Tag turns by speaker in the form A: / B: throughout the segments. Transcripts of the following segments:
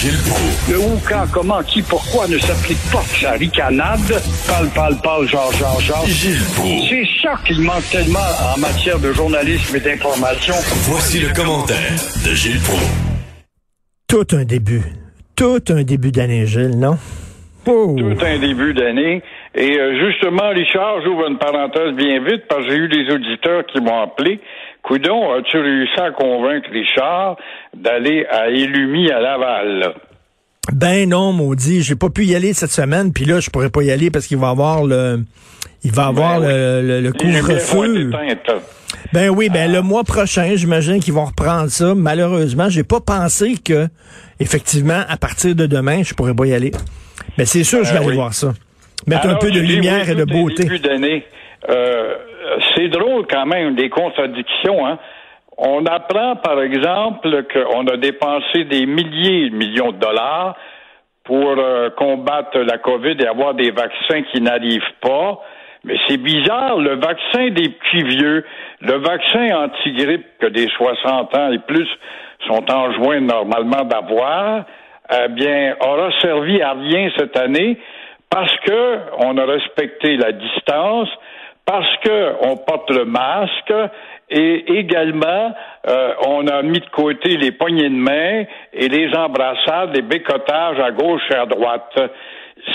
A: Gilles Proulx.
B: Le où, quand, comment, qui, pourquoi ne s'applique pas sa ricanade? Parle, parle, parle, genre, genre, genre.
A: Gilles Proulx.
B: C'est ça qu'il manque tellement en matière de journalisme et d'information.
A: Voici le commentaire de Gilles Proulx.
C: Tout un début. Tout un début d'année, Gilles, non? Oh.
B: Tout un début d'année. Et euh, justement, Richard, j'ouvre une parenthèse bien vite parce que j'ai eu des auditeurs qui m'ont appelé. Coudon, as-tu réussi à convaincre Richard d'aller à Illumi à Laval?
C: Ben non, maudit, j'ai pas pu y aller cette semaine, puis là, je pourrais pas y aller parce qu'il va avoir le il va avoir
B: Ben oui.
C: le, le- couvre-feu. Ben oui, ben
B: Ah.
C: le mois prochain, j'imagine qu'ils vont reprendre ça. Malheureusement, j'ai pas pensé que effectivement, à partir de demain, je pourrais pas y aller. Mais c'est sûr, je vais
B: Ah,
C: aller
B: oui.
C: voir ça. Mettre un peu de lumière et de beauté.
B: Euh, c'est drôle quand même, des contradictions. Hein? On apprend, par exemple, qu'on a dépensé des milliers de millions de dollars pour euh, combattre la COVID et avoir des vaccins qui n'arrivent pas. Mais c'est bizarre, le vaccin des petits vieux, le vaccin anti-grippe que des 60 ans et plus sont enjoints normalement d'avoir, eh bien, aura servi à rien cette année parce que on a respecté la distance, parce que on porte le masque et également euh, on a mis de côté les poignées de main et les embrassades, les bécotages à gauche et à droite.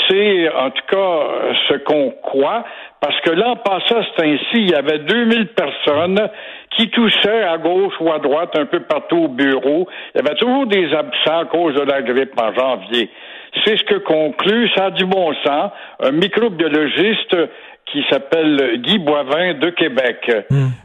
B: C'est en tout cas ce qu'on croit, parce que l'an passé, c'est ainsi, il y avait 2000 personnes qui toussaient à gauche ou à droite, un peu partout au bureau. Il y avait toujours des absents à cause de la grippe en janvier. C'est ce que conclut, ça a du bon sens, un microbiologiste qui s'appelle Guy Boivin de Québec.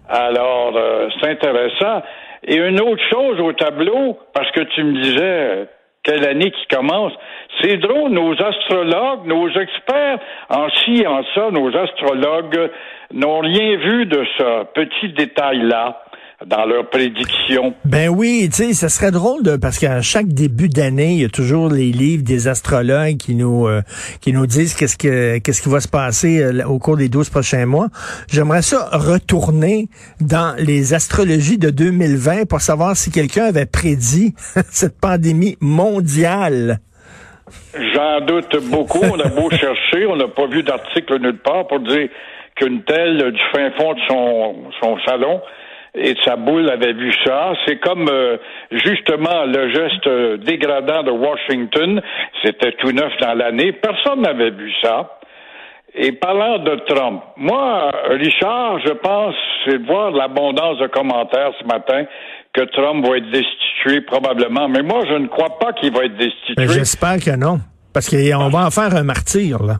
B: Alors, euh, c'est intéressant. Et une autre chose au tableau, parce que tu me disais quelle année qui commence, c'est drôle, nos astrologues, nos experts en ci, en ça, nos astrologues n'ont rien vu de ce petit détail-là dans leurs prédictions.
C: Ben oui, tu sais, ça serait drôle de parce qu'à chaque début d'année, il y a toujours les livres des astrologues qui nous euh, qui nous disent qu'est-ce que qu'est-ce qui va se passer euh, au cours des 12 prochains mois. J'aimerais ça retourner dans les astrologies de 2020 pour savoir si quelqu'un avait prédit cette pandémie mondiale.
B: J'en doute beaucoup. On a beau chercher, on n'a pas vu d'article nulle part pour dire qu'une telle du fin fond de son, son salon et sa boule avait vu ça. C'est comme euh, justement le geste euh, dégradant de Washington. C'était tout neuf dans l'année. Personne n'avait vu ça. Et parlant de Trump, moi, Richard, je pense, c'est de voir l'abondance de commentaires ce matin que Trump va être destitué probablement. Mais moi, je ne crois pas qu'il va être destitué.
C: J'espère que non, parce qu'on va en faire un martyr là.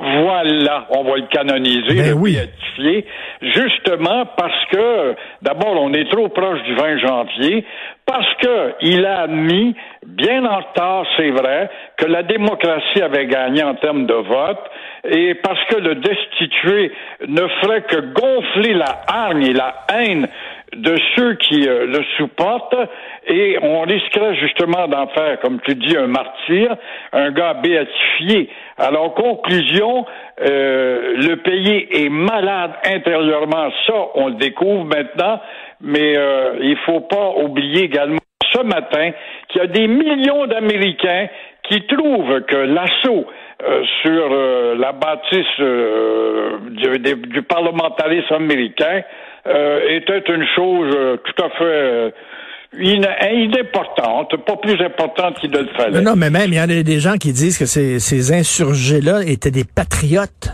B: Voilà, on va le canoniser,
C: Ben
B: le
C: oui.
B: béatifier, justement parce que, d'abord, on est trop proche du 20 janvier, parce que il a admis, bien en retard, c'est vrai, que la démocratie avait gagné en termes de vote, et parce que le destitué ne ferait que gonfler la hargne et la haine de ceux qui euh, le supportent et on risquerait justement d'en faire, comme tu dis, un martyr, un gars béatifié. Alors, conclusion, euh, le pays est malade intérieurement, ça, on le découvre maintenant, mais euh, il faut pas oublier également ce matin qu'il y a des millions d'Américains qui trouvent que l'assaut euh, sur la bâtisse du, du parlementarisme américain euh, était une chose euh, tout à fait euh, in- inimportante, pas plus importante qu'il ne le fallait.
C: Non, non, mais même il y en a des gens qui disent que ces, ces insurgés là étaient des patriotes.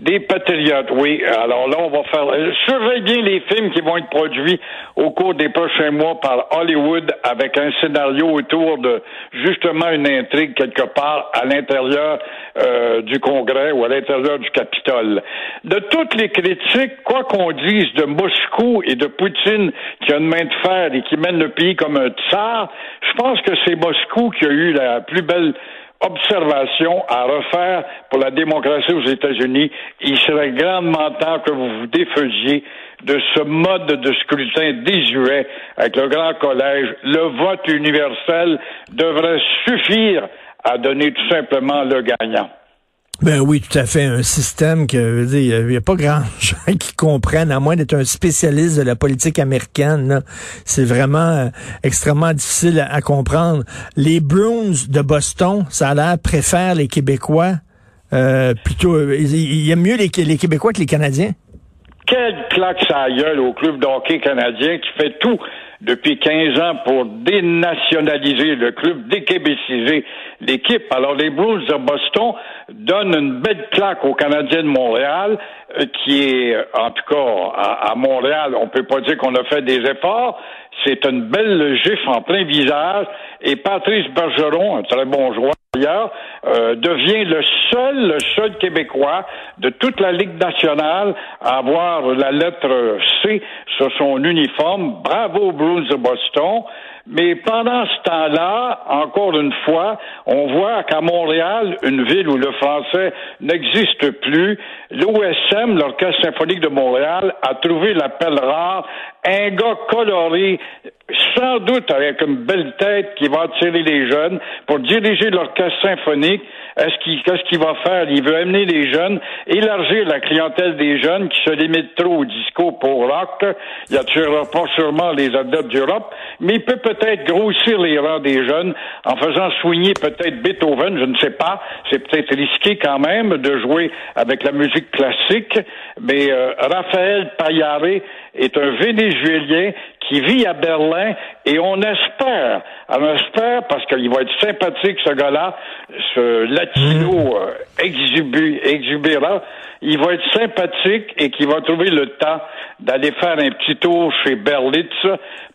B: Des patriotes, oui. Alors là, on va faire. euh, Surveille bien les films qui vont être produits au cours des prochains mois par Hollywood avec un scénario autour de justement une intrigue quelque part à l'intérieur euh, du Congrès ou à l'intérieur du Capitole. De toutes les critiques, quoi qu'on dise de Moscou et de Poutine qui a une main de fer et qui mène le pays comme un tsar, je pense que c'est Moscou qui a eu la plus belle observation à refaire pour la démocratie aux États-Unis. Il serait grandement temps que vous vous défaisiez de ce mode de scrutin désuet avec le grand collège. Le vote universel devrait suffire à donner tout simplement le gagnant.
C: Ben oui, tout à fait. Un système que, il n'y a pas grand gens qui comprennent, à moins d'être un spécialiste de la politique américaine. C'est vraiment euh, extrêmement difficile à, comprendre. Les Bruins de Boston, ça a l'air, préfèrent les Québécois. Euh, plutôt, il, aiment mieux les, les Québécois que les Canadiens.
B: Quelle claque ça gueule au club d'hockey canadien qui fait tout depuis 15 ans pour dénationaliser le club, déquébéciser l'équipe. Alors les Blues de Boston donnent une belle claque aux Canadiens de Montréal, euh, qui est, en tout cas, à, Montréal, on peut pas dire qu'on a fait des efforts. C'est une belle gifle en plein visage. Et Patrice Bergeron, un très bon joueur, euh, devient le seul, le seul Québécois de toute la Ligue nationale à avoir la lettre C sur son uniforme. Bravo Bruce de Boston. Mais pendant ce temps-là, encore une fois, on voit qu'à Montréal, une ville où le français n'existe plus, l'OSM, l'Orchestre symphonique de Montréal, a trouvé l'appel rare, un gars coloré, sans doute avec une belle tête qui va attirer les jeunes pour diriger l'orchestre symphonique. Est-ce qu'il, qu'est-ce qu'il va faire? Il veut amener les jeunes, élargir la clientèle des jeunes qui se limitent trop au disco pour rock. Il attirera pas sûrement les adeptes d'Europe, mais il peut peut-être grossir les des jeunes en faisant soigner peut-être Beethoven, je ne sais pas. C'est peut-être risqué quand même de jouer avec la musique classique, mais euh, Raphaël Paillaré est un Vénézuélien qui vit à Berlin et on espère, on espère parce qu'il va être sympathique ce gars-là, ce latino mmh. euh, exubérant, il va être sympathique et qu'il va trouver le temps d'aller faire un petit tour chez Berlitz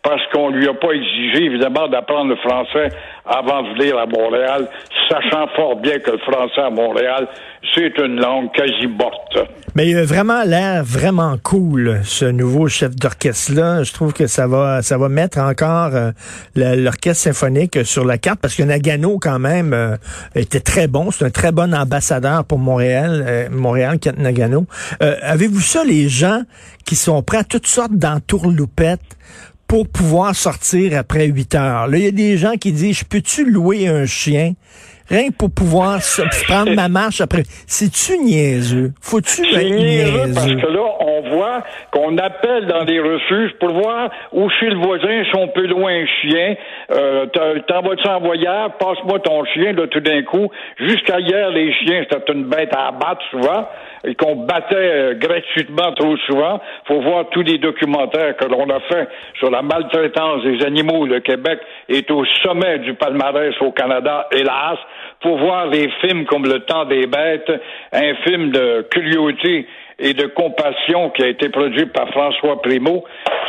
B: parce qu'on lui a pas exigé évidemment d'apprendre le français avant de venir à Montréal, sachant fort bien que le français à Montréal, c'est une langue quasi morte.
C: Mais il a vraiment l'air vraiment cool, ce nouveau chef d'orchestre-là. Je trouve que ça va, ça va mettre encore euh, l'orchestre symphonique sur la carte parce que Nagano, quand même, euh, était très bon. C'est un très bon ambassadeur pour Montréal, euh, Montréal, Nagano. Avez-vous ça, les gens qui sont prêts à toutes sortes d'entourloupettes pour pouvoir sortir après 8 heures. Là, il y a des gens qui disent, je peux-tu louer un chien? Rien que pour pouvoir prendre ma marche après. C'est-tu niaiseux? Faut-tu être niaiseux?
B: Parce que là, on voit qu'on appelle dans des refuges pour voir où chez le voisin si on peut louer un chien. Euh, T'en vas-tu en voyage? Passe-moi ton chien, là, tout d'un coup. Jusqu'à hier, les chiens, c'était une bête à abattre souvent et qu'on battait euh, gratuitement trop souvent. faut voir tous les documentaires que l'on a fait sur la maltraitance des animaux. Le Québec est au sommet du palmarès au Canada, hélas. faut voir les films comme Le Temps des bêtes, un film de curiosité et de compassion qui a été produit par François Primo,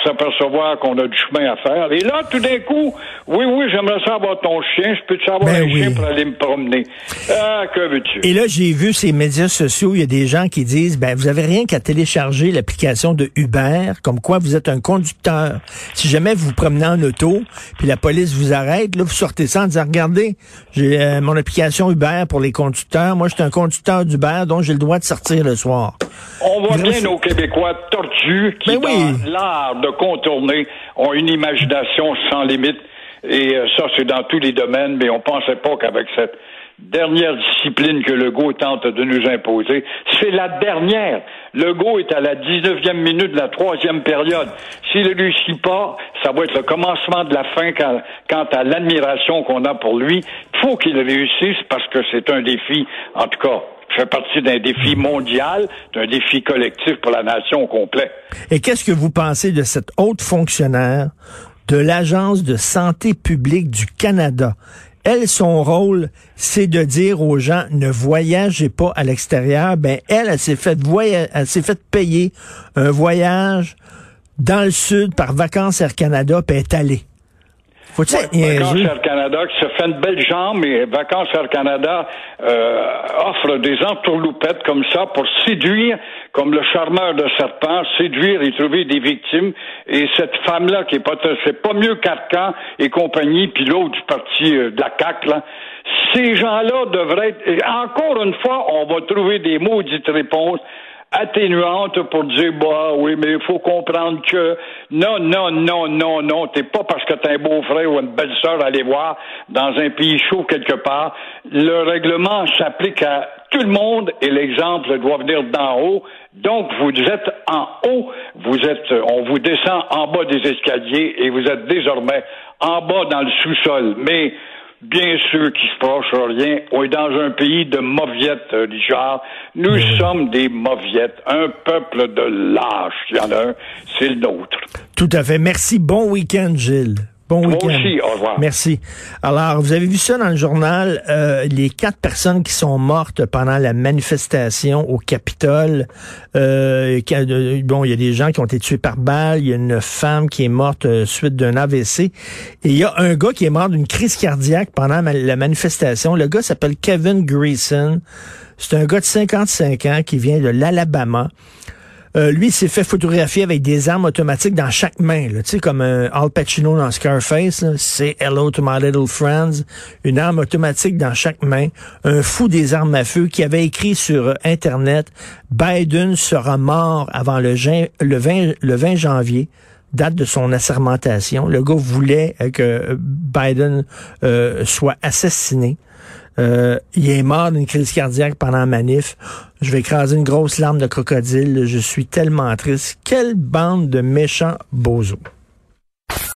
B: s'apercevoir qu'on a du chemin à faire. Et là, tout d'un coup, oui, oui, j'aimerais savoir ton chien, je peux te savoir ben un chien pour aller me promener? Ah, que veux-tu?
C: Et là, j'ai vu ces médias sociaux, il y a des gens qui disent, ben, vous avez rien qu'à télécharger l'application de Uber, comme quoi vous êtes un conducteur. Si jamais vous vous promenez en auto, puis la police vous arrête, là, vous sortez ça en disant, regardez, j'ai euh, mon application Uber pour les conducteurs. Moi, je suis un conducteur d'Uber, donc j'ai le droit de sortir le soir.
B: On voit bien nos Québécois tordus qui, ben dans l'art de contourner, ont une imagination sans limite. Et euh, ça, c'est dans tous les domaines, mais on pensait pas qu'avec cette dernière discipline que le Go tente de nous imposer, c'est la dernière. Le Go est à la 19e minute de la troisième période. S'il ne réussit pas, ça va être le commencement de la fin quant à l'admiration qu'on a pour lui. Il faut qu'il réussisse parce que c'est un défi, en tout cas, fait partie d'un défi mondial, d'un défi collectif pour la nation au complet.
C: Et qu'est-ce que vous pensez de cette haute fonctionnaire de l'Agence de santé publique du Canada? Elle, son rôle, c'est de dire aux gens ne voyagez pas à l'extérieur. Ben elle, elle s'est fait elle s'est fait payer un voyage dans le sud par Vacances Air Canada, puis est allée.
B: Vacances Air Canada qui se fait une belle jambe et Vacances Air Canada euh, offre des entourloupettes comme ça pour séduire, comme le charmeur de serpent, séduire et trouver des victimes. Et cette femme-là qui est pas, c'est pas mieux qu'Arcan et compagnie, puis l'autre du parti euh, de la CAQ, là, ces gens-là devraient être, encore une fois, on va trouver des maudites réponses atténuante pour dire bah oui, mais il faut comprendre que non, non, non, non, non, t'es pas parce que t'as un beau-frère ou une belle-sœur à aller voir dans un pays chaud quelque part. Le règlement s'applique à tout le monde et l'exemple doit venir d'en haut. Donc, vous êtes en haut, vous êtes, on vous descend en bas des escaliers et vous êtes désormais en bas dans le sous-sol. Mais bien sûr qu'il se passe rien. On est dans un pays de mauviettes, euh, Richard. Nous sommes des mauviettes, un peuple de lâches. Il y en a un, c'est le nôtre.
C: Tout à fait. Merci. Bon week-end, Gilles. Bon week-end.
B: aussi, au revoir.
C: Merci. Alors, vous avez vu ça dans le journal, euh, les quatre personnes qui sont mortes pendant la manifestation au Capitole. Euh, euh, bon, il y a des gens qui ont été tués par balle. Il y a une femme qui est morte euh, suite d'un AVC. Et il y a un gars qui est mort d'une crise cardiaque pendant la manifestation. Le gars s'appelle Kevin Greason. C'est un gars de 55 ans qui vient de l'Alabama. Euh, lui, s'est fait photographier avec des armes automatiques dans chaque main, là, comme Al Pacino dans Scarface, c'est Hello to my little friends, une arme automatique dans chaque main, un fou des armes à feu qui avait écrit sur Internet, Biden sera mort avant le, gin- le, 20, le 20 janvier, date de son assermentation. Le gars voulait euh, que Biden euh, soit assassiné. Euh, il est mort d'une crise cardiaque pendant la manif. Je vais écraser une grosse larme de crocodile. Je suis tellement triste. Quelle bande de méchants bozos.